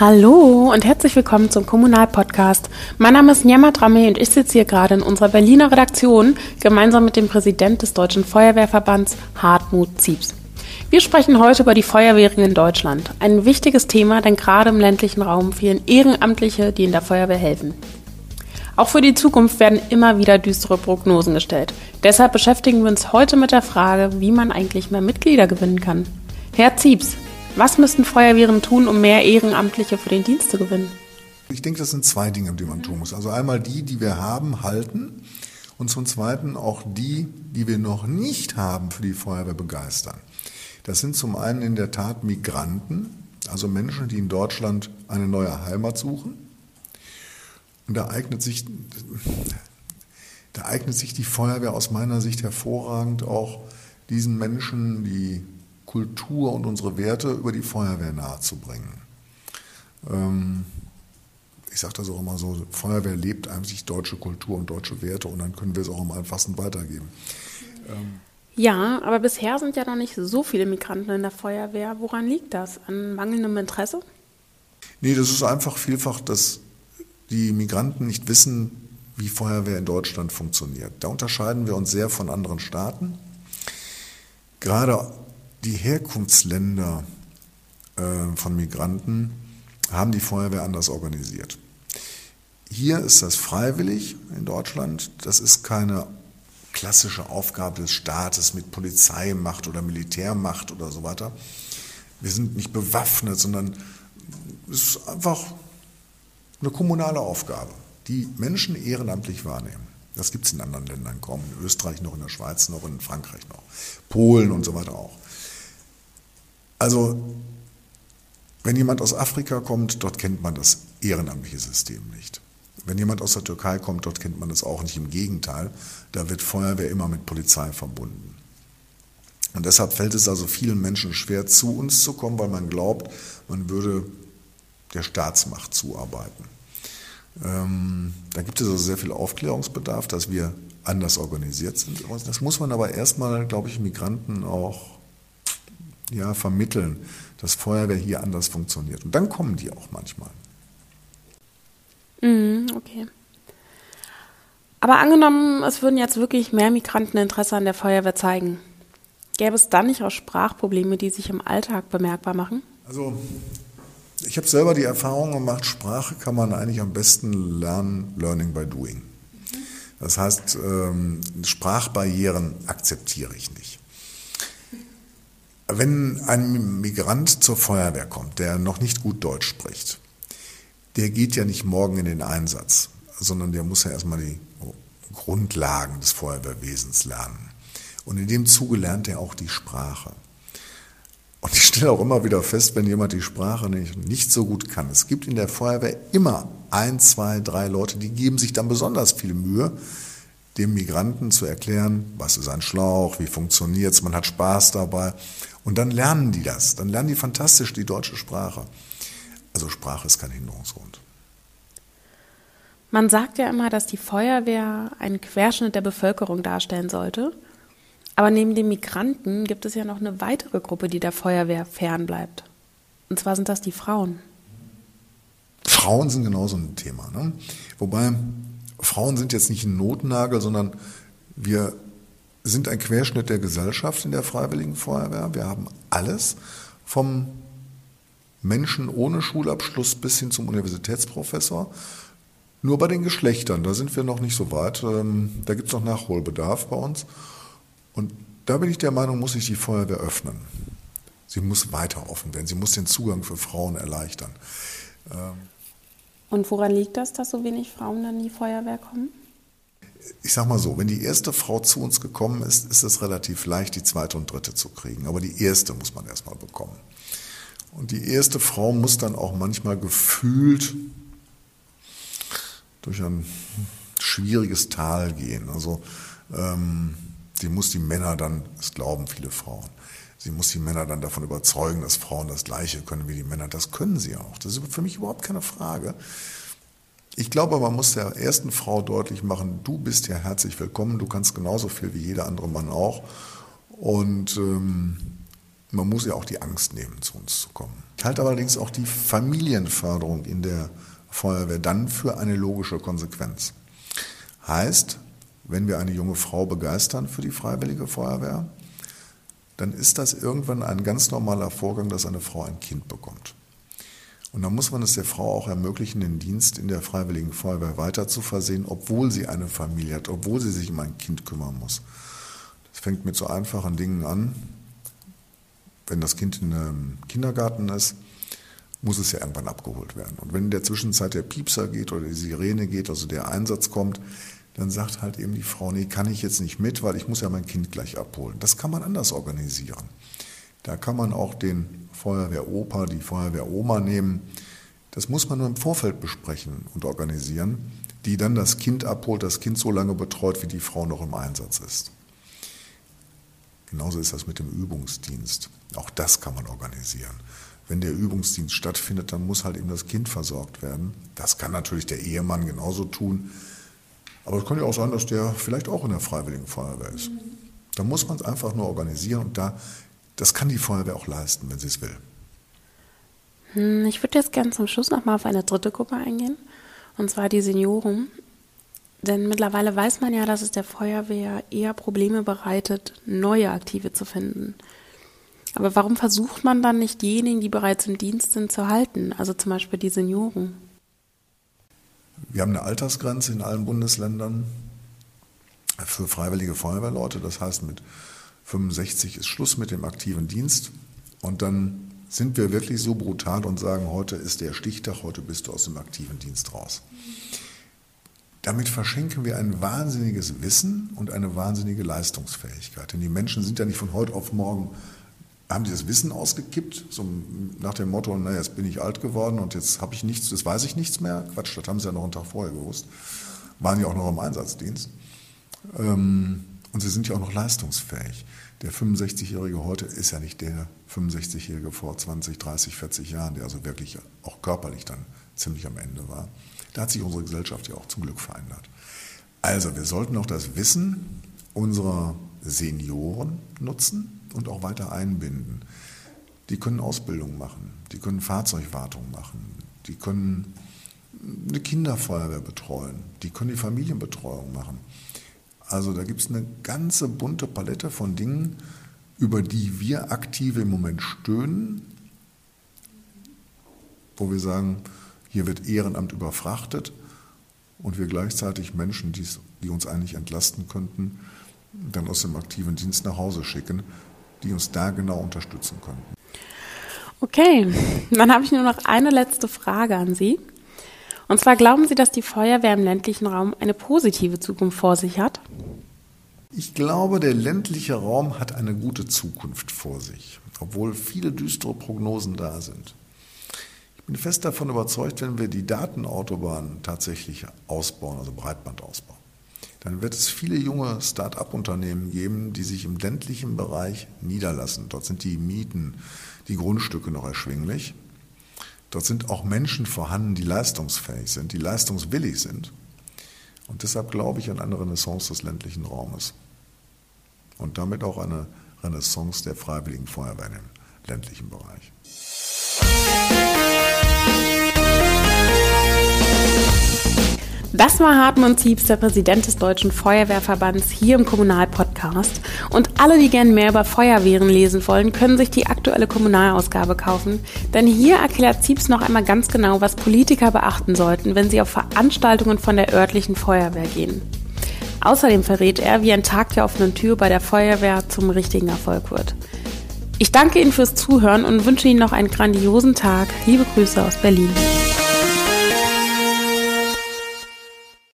Hallo und herzlich willkommen zum Kommunalpodcast. Mein Name ist Njama Drame und ich sitze hier gerade in unserer Berliner Redaktion gemeinsam mit dem Präsident des Deutschen Feuerwehrverbands Hartmut Ziebs. Wir sprechen heute über die Feuerwehren in Deutschland. Ein wichtiges Thema, denn gerade im ländlichen Raum fehlen Ehrenamtliche, die in der Feuerwehr helfen. Auch für die Zukunft werden immer wieder düstere Prognosen gestellt. Deshalb beschäftigen wir uns heute mit der Frage, wie man eigentlich mehr Mitglieder gewinnen kann. Herr Ziebs, was müssten Feuerwehren tun, um mehr Ehrenamtliche für den Dienst zu gewinnen? Ich denke, das sind zwei Dinge, die man tun muss. Also einmal die, die wir haben, halten und zum Zweiten auch die, die wir noch nicht haben, für die Feuerwehr begeistern. Das sind zum einen in der Tat Migranten, also Menschen, die in Deutschland eine neue Heimat suchen. Und da eignet sich, da eignet sich die Feuerwehr aus meiner Sicht hervorragend auch diesen Menschen, die Kultur und unsere Werte über die Feuerwehr nahezubringen. Ähm, ich sage das auch immer so, Feuerwehr lebt eigentlich deutsche Kultur und deutsche Werte und dann können wir es auch am einfachsten weitergeben. Ähm, ja, aber bisher sind ja noch nicht so viele Migranten in der Feuerwehr. Woran liegt das? An mangelndem Interesse? Nee, das ist einfach vielfach, dass die Migranten nicht wissen, wie Feuerwehr in Deutschland funktioniert. Da unterscheiden wir uns sehr von anderen Staaten. Gerade die Herkunftsländer äh, von Migranten haben die Feuerwehr anders organisiert. Hier ist das freiwillig in Deutschland. Das ist keine klassische Aufgabe des Staates mit Polizeimacht oder Militärmacht oder so weiter. Wir sind nicht bewaffnet, sondern es ist einfach eine kommunale Aufgabe, die Menschen ehrenamtlich wahrnehmen. Das gibt es in anderen Ländern kaum, in Österreich noch, in der Schweiz noch, in Frankreich noch, Polen und so weiter auch. Also, wenn jemand aus Afrika kommt, dort kennt man das ehrenamtliche System nicht. Wenn jemand aus der Türkei kommt, dort kennt man das auch nicht. Im Gegenteil, da wird Feuerwehr immer mit Polizei verbunden. Und deshalb fällt es also vielen Menschen schwer, zu uns zu kommen, weil man glaubt, man würde der Staatsmacht zuarbeiten. Ähm, da gibt es also sehr viel Aufklärungsbedarf, dass wir anders organisiert sind. Das muss man aber erstmal, glaube ich, Migranten auch ja, vermitteln, dass Feuerwehr hier anders funktioniert. Und dann kommen die auch manchmal. Mhm, okay. Aber angenommen, es würden jetzt wirklich mehr Migranten Interesse an der Feuerwehr zeigen. Gäbe es dann nicht auch Sprachprobleme, die sich im Alltag bemerkbar machen? Also, ich habe selber die Erfahrung gemacht, Sprache kann man eigentlich am besten lernen, learning by doing. Das heißt, ähm, Sprachbarrieren akzeptiere ich nicht. Wenn ein Migrant zur Feuerwehr kommt, der noch nicht gut Deutsch spricht, der geht ja nicht morgen in den Einsatz, sondern der muss ja erstmal die Grundlagen des Feuerwehrwesens lernen. Und in dem Zuge lernt er auch die Sprache. Und ich stelle auch immer wieder fest, wenn jemand die Sprache nicht, nicht so gut kann. Es gibt in der Feuerwehr immer ein, zwei, drei Leute, die geben sich dann besonders viel Mühe, dem Migranten zu erklären, was ist ein Schlauch, wie funktioniert es, man hat Spaß dabei. Und dann lernen die das, dann lernen die fantastisch die deutsche Sprache. Also Sprache ist kein Hinderungsgrund. Man sagt ja immer, dass die Feuerwehr einen Querschnitt der Bevölkerung darstellen sollte. Aber neben den Migranten gibt es ja noch eine weitere Gruppe, die der Feuerwehr fernbleibt. Und zwar sind das die Frauen. Frauen sind genauso ein Thema. Ne? Wobei Frauen sind jetzt nicht ein Notnagel, sondern wir sind ein Querschnitt der Gesellschaft in der Freiwilligen Feuerwehr. Wir haben alles vom Menschen ohne Schulabschluss bis hin zum Universitätsprofessor. Nur bei den Geschlechtern, da sind wir noch nicht so weit. Ähm, da gibt es noch Nachholbedarf bei uns. Und da bin ich der Meinung, muss sich die Feuerwehr öffnen. Sie muss weiter offen werden. Sie muss den Zugang für Frauen erleichtern. Und woran liegt das, dass so wenig Frauen dann in die Feuerwehr kommen? ich sag mal so, wenn die erste Frau zu uns gekommen ist, ist es relativ leicht, die zweite und dritte zu kriegen. Aber die erste muss man erstmal bekommen. Und die erste Frau muss dann auch manchmal gefühlt durch ein schwieriges Tal gehen. Also ähm, sie muss die Männer dann, das glauben viele Frauen, sie muss die Männer dann davon überzeugen, dass Frauen das Gleiche können wie die Männer. Das können sie auch. Das ist für mich überhaupt keine Frage. Ich glaube, man muss der ersten Frau deutlich machen, du bist ja herzlich willkommen, du kannst genauso viel wie jeder andere Mann auch. Und ähm, Man muss ja auch die Angst nehmen, zu uns zu kommen. Ich halte allerdings auch die Familienförderung in der Feuerwehr dann für eine logische Konsequenz. Heißt, wenn wir eine junge Frau begeistern für die Freiwillige Feuerwehr, dann ist das irgendwann ein ganz normaler Vorgang, dass eine Frau ein Kind bekommt. Und dann muss man es der Frau auch ermöglichen, den Dienst in der Freiwilligen Feuerwehr weiter zu versehen, obwohl sie eine Familie hat, obwohl sie sich um ein Kind kümmern muss. Das fängt mit so einfachen Dingen an. Wenn das Kind in einem Kindergarten ist, muss es ja irgendwann abgeholt werden. Und wenn in der Zwischenzeit der Piepser geht oder die Sirene geht, also der Einsatz kommt, dann sagt halt eben die Frau, nee, kann ich jetzt nicht mit, weil ich muss ja mein Kind gleich abholen. Das kann man anders organisieren. Da kann man auch den Feuerwehropa, die Feuerwehroma nehmen. Das muss man nur im Vorfeld besprechen und organisieren, die dann das Kind abholt, das Kind so lange betreut, wie die Frau noch im Einsatz ist. Genauso ist das mit dem Übungsdienst. Auch das kann man organisieren. Wenn der Übungsdienst stattfindet, dann muss halt eben das Kind versorgt werden. Das kann natürlich der Ehemann genauso tun. Aber es kann ja auch sein, dass der vielleicht auch in der Freiwilligen Feuerwehr ist. Da muss man es einfach nur organisieren und da, das kann die Feuerwehr auch leisten, wenn sie es will. Hm, ich würde jetzt gerne zum Schluss nochmal auf eine dritte Gruppe eingehen, und zwar die Senioren. Denn mittlerweile weiß man ja, dass es der Feuerwehr eher Probleme bereitet, neue Aktive zu finden. Aber warum versucht man dann nicht diejenigen, die bereits im Dienst sind, zu halten? Also zum Beispiel die Senioren? Wir haben eine Altersgrenze in allen Bundesländern für freiwillige Feuerwehrleute. Das heißt, mit 65 ist Schluss mit dem aktiven Dienst. Und dann sind wir wirklich so brutal und sagen, heute ist der Stichtag, heute bist du aus dem aktiven Dienst raus. Damit verschenken wir ein wahnsinniges Wissen und eine wahnsinnige Leistungsfähigkeit. Denn die Menschen sind ja nicht von heute auf morgen haben die das Wissen ausgekippt, so nach dem Motto, naja, jetzt bin ich alt geworden und jetzt habe ich nichts, das weiß ich nichts mehr. Quatsch, das haben sie ja noch einen Tag vorher gewusst. Waren ja auch noch im Einsatzdienst. Ähm, und sie sind ja auch noch leistungsfähig. Der 65-Jährige heute ist ja nicht der 65-Jährige vor 20, 30, 40 Jahren, der also wirklich auch körperlich dann ziemlich am Ende war. Da hat sich unsere Gesellschaft ja auch zum Glück verändert. Also, wir sollten auch das Wissen unserer Senioren nutzen und auch weiter einbinden. Die können Ausbildung machen, die können Fahrzeugwartung machen, die können eine Kinderfeuerwehr betreuen, die können die Familienbetreuung machen. Also da gibt es eine ganze bunte Palette von Dingen, über die wir aktive im Moment stöhnen, wo wir sagen, hier wird Ehrenamt überfrachtet und wir gleichzeitig Menschen, die uns eigentlich entlasten könnten, dann aus dem aktiven Dienst nach Hause schicken, die uns da genau unterstützen können. Okay, dann habe ich nur noch eine letzte Frage an Sie. Und zwar glauben Sie, dass die Feuerwehr im ländlichen Raum eine positive Zukunft vor sich hat? Ich glaube, der ländliche Raum hat eine gute Zukunft vor sich, obwohl viele düstere Prognosen da sind. Ich bin fest davon überzeugt, wenn wir die Datenautobahnen tatsächlich ausbauen, also Breitband ausbauen, dann wird es viele junge Start-up-Unternehmen geben, die sich im ländlichen Bereich niederlassen. Dort sind die Mieten, die Grundstücke noch erschwinglich. Dort sind auch Menschen vorhanden, die leistungsfähig sind, die leistungswillig sind. Und deshalb glaube ich an eine Renaissance des ländlichen Raumes. Und damit auch eine Renaissance der freiwilligen Feuerwehr im ländlichen Bereich. Das war Hartmut Ziebs, der Präsident des Deutschen Feuerwehrverbands, hier im Kommunalpodcast. Und alle, die gern mehr über Feuerwehren lesen wollen, können sich die aktuelle Kommunalausgabe kaufen. Denn hier erklärt Ziebs noch einmal ganz genau, was Politiker beachten sollten, wenn sie auf Veranstaltungen von der örtlichen Feuerwehr gehen. Außerdem verrät er, wie ein Tag der offenen Tür bei der Feuerwehr zum richtigen Erfolg wird. Ich danke Ihnen fürs Zuhören und wünsche Ihnen noch einen grandiosen Tag. Liebe Grüße aus Berlin.